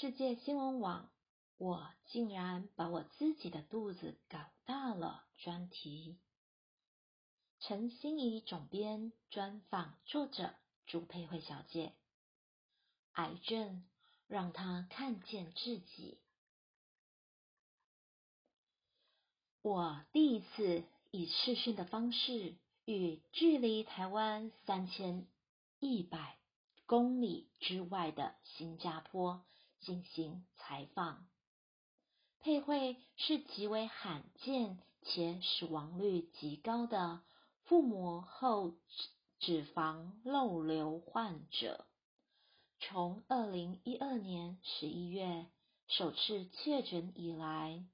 世界新闻网，我竟然把我自己的肚子搞大了。专题，陈心怡总编专访作者朱佩慧小姐，癌症让她看见自己。我第一次以视讯的方式与距离台湾三千一百公里之外的新加坡进行采访。佩慧是极为罕见且死亡率极高的腹膜后脂肪漏瘤患者，从二零一二年十一月首次确诊以来。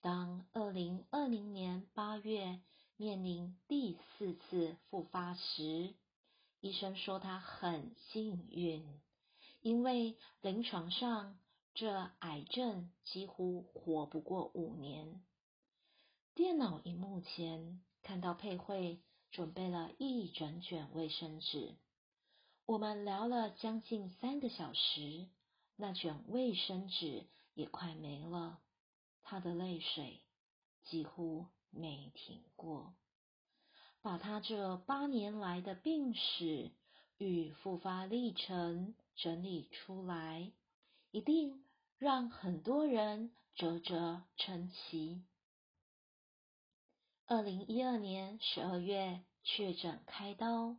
当二零二零年八月面临第四次复发时，医生说他很幸运，因为临床上这癌症几乎活不过五年。电脑荧幕前看到佩慧准备了一整卷卫生纸，我们聊了将近三个小时，那卷卫生纸也快没了。他的泪水几乎没停过，把他这八年来的病史与复发历程整理出来，一定让很多人啧啧称奇。二零一二年十二月确诊开刀，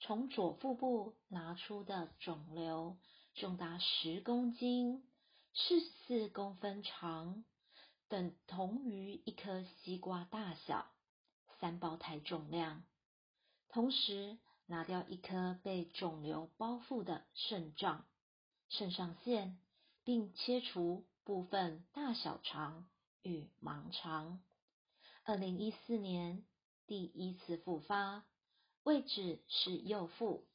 从左腹部拿出的肿瘤重达十公斤，四四公分长。等同于一颗西瓜大小，三胞胎重量。同时拿掉一颗被肿瘤包覆的肾脏、肾上腺，并切除部分大小肠与盲肠。二零一四年第一次复发，位置是右腹，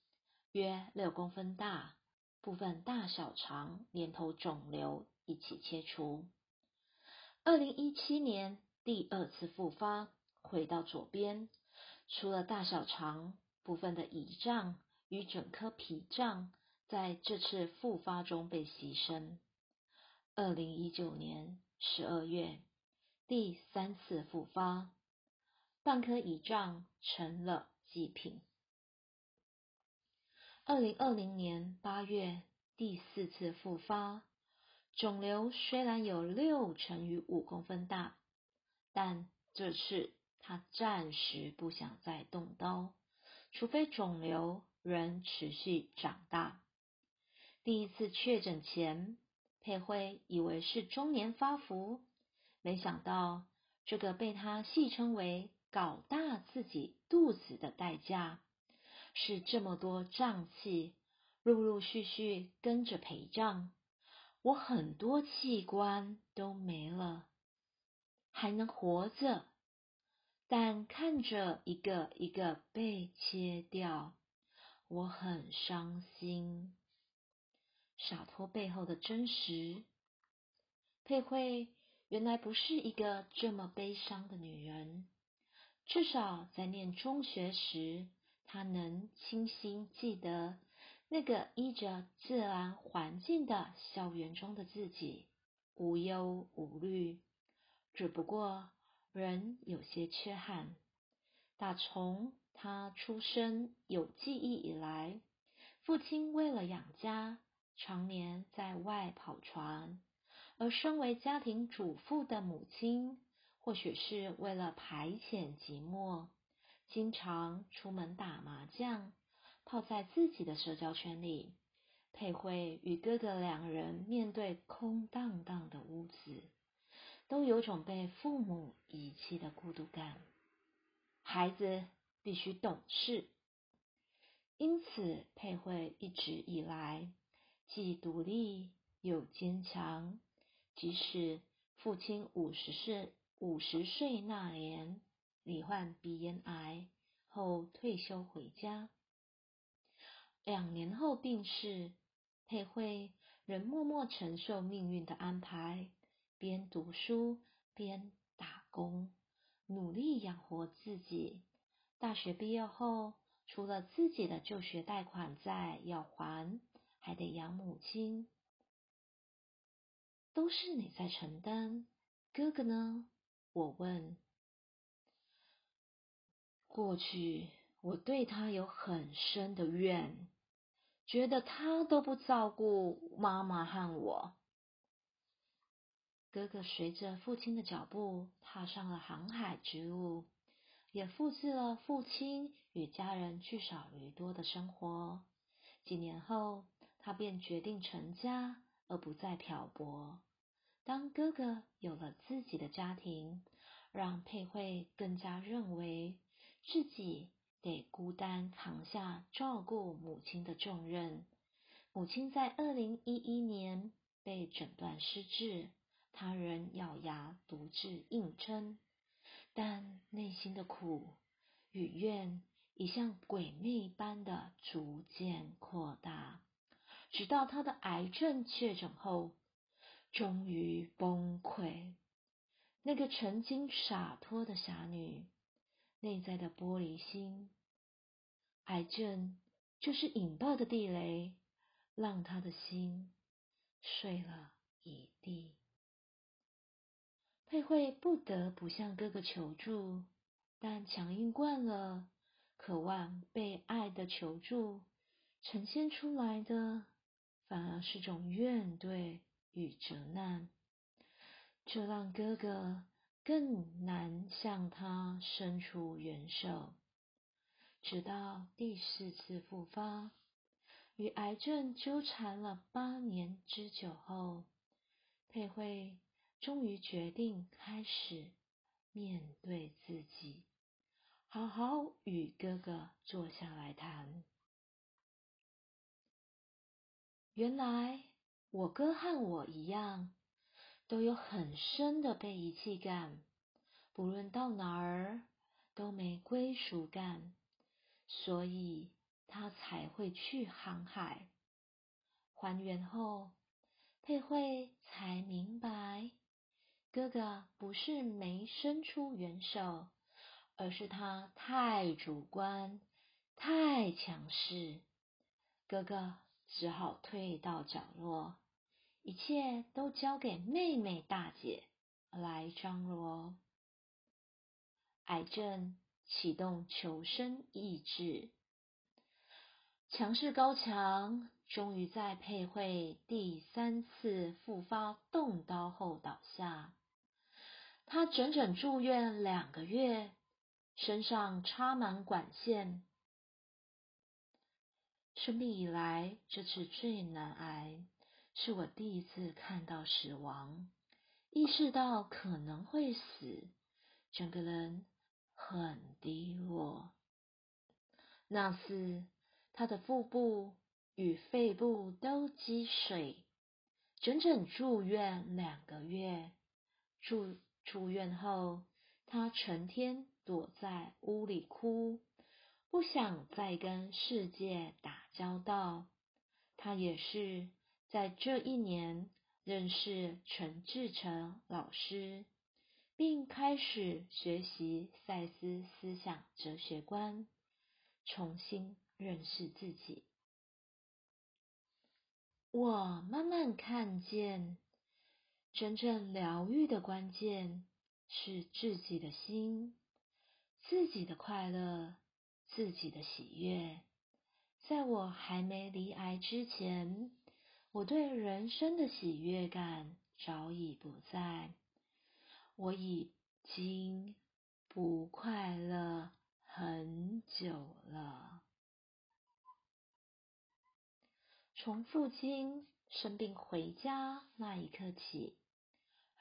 约六公分大，部分大小肠连同肿瘤一起切除。二零一七年第二次复发，回到左边，除了大小肠部分的胰脏与整颗脾脏，在这次复发中被牺牲。二零一九年十二月第三次复发，半颗胰脏成了祭品。二零二零年八月第四次复发。肿瘤虽然有六乘以五公分大，但这次他暂时不想再动刀，除非肿瘤仍持续长大。第一次确诊前，佩慧以为是中年发福，没想到这个被他戏称为“搞大自己肚子”的代价，是这么多脏器陆陆续续跟着陪葬。我很多器官都没了，还能活着，但看着一个一个被切掉，我很伤心。洒脱背后的真实，佩慧原来不是一个这么悲伤的女人。至少在念中学时，她能清晰记得。那个依着自然环境的校园中的自己，无忧无虑，只不过人有些缺憾。打从他出生有记忆以来，父亲为了养家，常年在外跑船；而身为家庭主妇的母亲，或许是为了排遣寂寞，经常出门打麻将。泡在自己的社交圈里，佩慧与哥哥两人面对空荡荡的屋子，都有种被父母遗弃的孤独感。孩子必须懂事，因此佩慧一直以来既独立又坚强。即使父亲五十岁五十岁那年罹患鼻咽癌后退休回家。两年后病逝，佩慧仍默默承受命运的安排，边读书边打工，努力养活自己。大学毕业后，除了自己的就学贷款债要还，还得养母亲。都是你在承担，哥哥呢？我问。过去我对他有很深的怨，觉得他都不照顾妈妈和我。哥哥随着父亲的脚步踏上了航海之路，也复制了父亲与家人聚少离多的生活。几年后，他便决定成家，而不再漂泊。当哥哥有了自己的家庭，让佩慧更加认为自己得孤单扛下照顾母亲的重任。母亲在二零一一年被诊断失智。他人咬牙独自硬撑，但内心的苦与怨已像鬼魅般的逐渐扩大，直到他的癌症确诊后，终于崩溃。那个曾经洒脱的侠女，内在的玻璃心，癌症就是引爆的地雷，让他的心碎了一地。佩慧不得不向哥哥求助，但强硬惯了，渴望被爱的求助，呈现出来的反而是种怨怼与责难，这让哥哥更难向他伸出援手。直到第四次复发，与癌症纠缠了八年之久后，佩慧。终于决定开始面对自己，好好与哥哥坐下来谈。原来我哥和我一样，都有很深的被遗弃感，不论到哪儿都没归属感，所以他才会去航海。还原后，佩慧才明白。哥哥不是没伸出援手，而是他太主观、太强势。哥哥只好退到角落，一切都交给妹妹大姐来张罗。癌症启动求生意志，强势高强，终于在佩慧第三次复发动刀后倒下。他整整住院两个月，身上插满管线。生病以来，这次最难挨，是我第一次看到死亡，意识到可能会死，整个人很低落。那次，他的腹部与肺部都积水，整整住院两个月，住。出院后，他成天躲在屋里哭，不想再跟世界打交道。他也是在这一年认识陈志成老师，并开始学习赛斯思想哲学观，重新认识自己。我慢慢看见。真正疗愈的关键是自己的心，自己的快乐，自己的喜悦。在我还没离癌之前，我对人生的喜悦感早已不在，我已经不快乐很久了。从父亲生病回家那一刻起。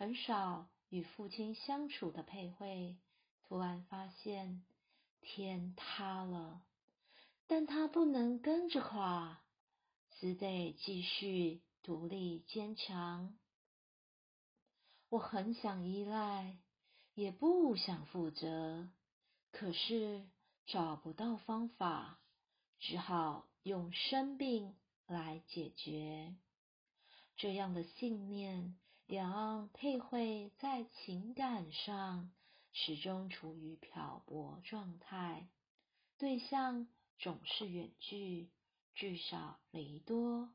很少与父亲相处的佩慧，突然发现天塌了，但他不能跟着垮，只得继续独立坚强。我很想依赖，也不想负责，可是找不到方法，只好用生病来解决。这样的信念。让佩慧在情感上始终处于漂泊状态，对象总是远距，聚少离多，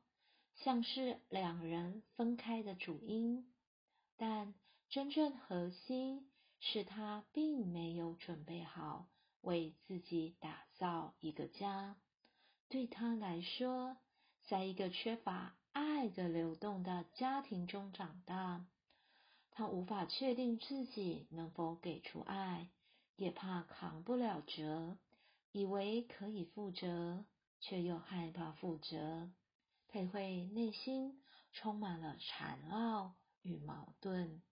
像是两人分开的主因，但真正核心是他并没有准备好为自己打造一个家。对他来说，在一个缺乏爱的流动的家庭中长大，他无法确定自己能否给出爱，也怕扛不了责，以为可以负责，却又害怕负责。佩慧内心充满了缠绕与矛盾。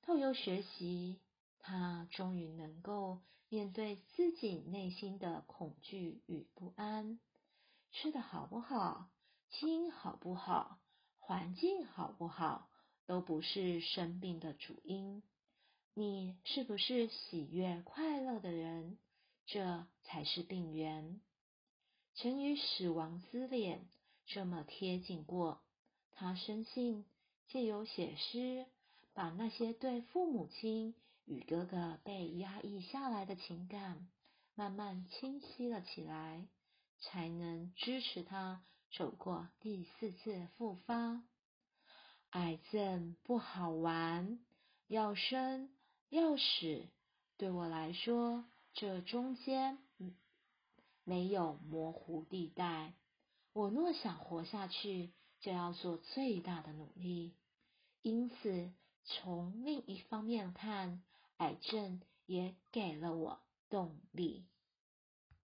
透过学习，他终于能够面对自己内心的恐惧与不安。吃的好不好，心好不好，环境好不好，都不是生病的主因。你是不是喜悦快乐的人，这才是病源。曾与死亡之脸这么贴近过，他深信借由写诗，把那些对父母亲与哥哥被压抑下来的情感，慢慢清晰了起来。才能支持他走过第四次复发。癌症不好玩，要生要死，对我来说，这中间没有模糊地带。我若想活下去，就要做最大的努力。因此，从另一方面看，癌症也给了我动力。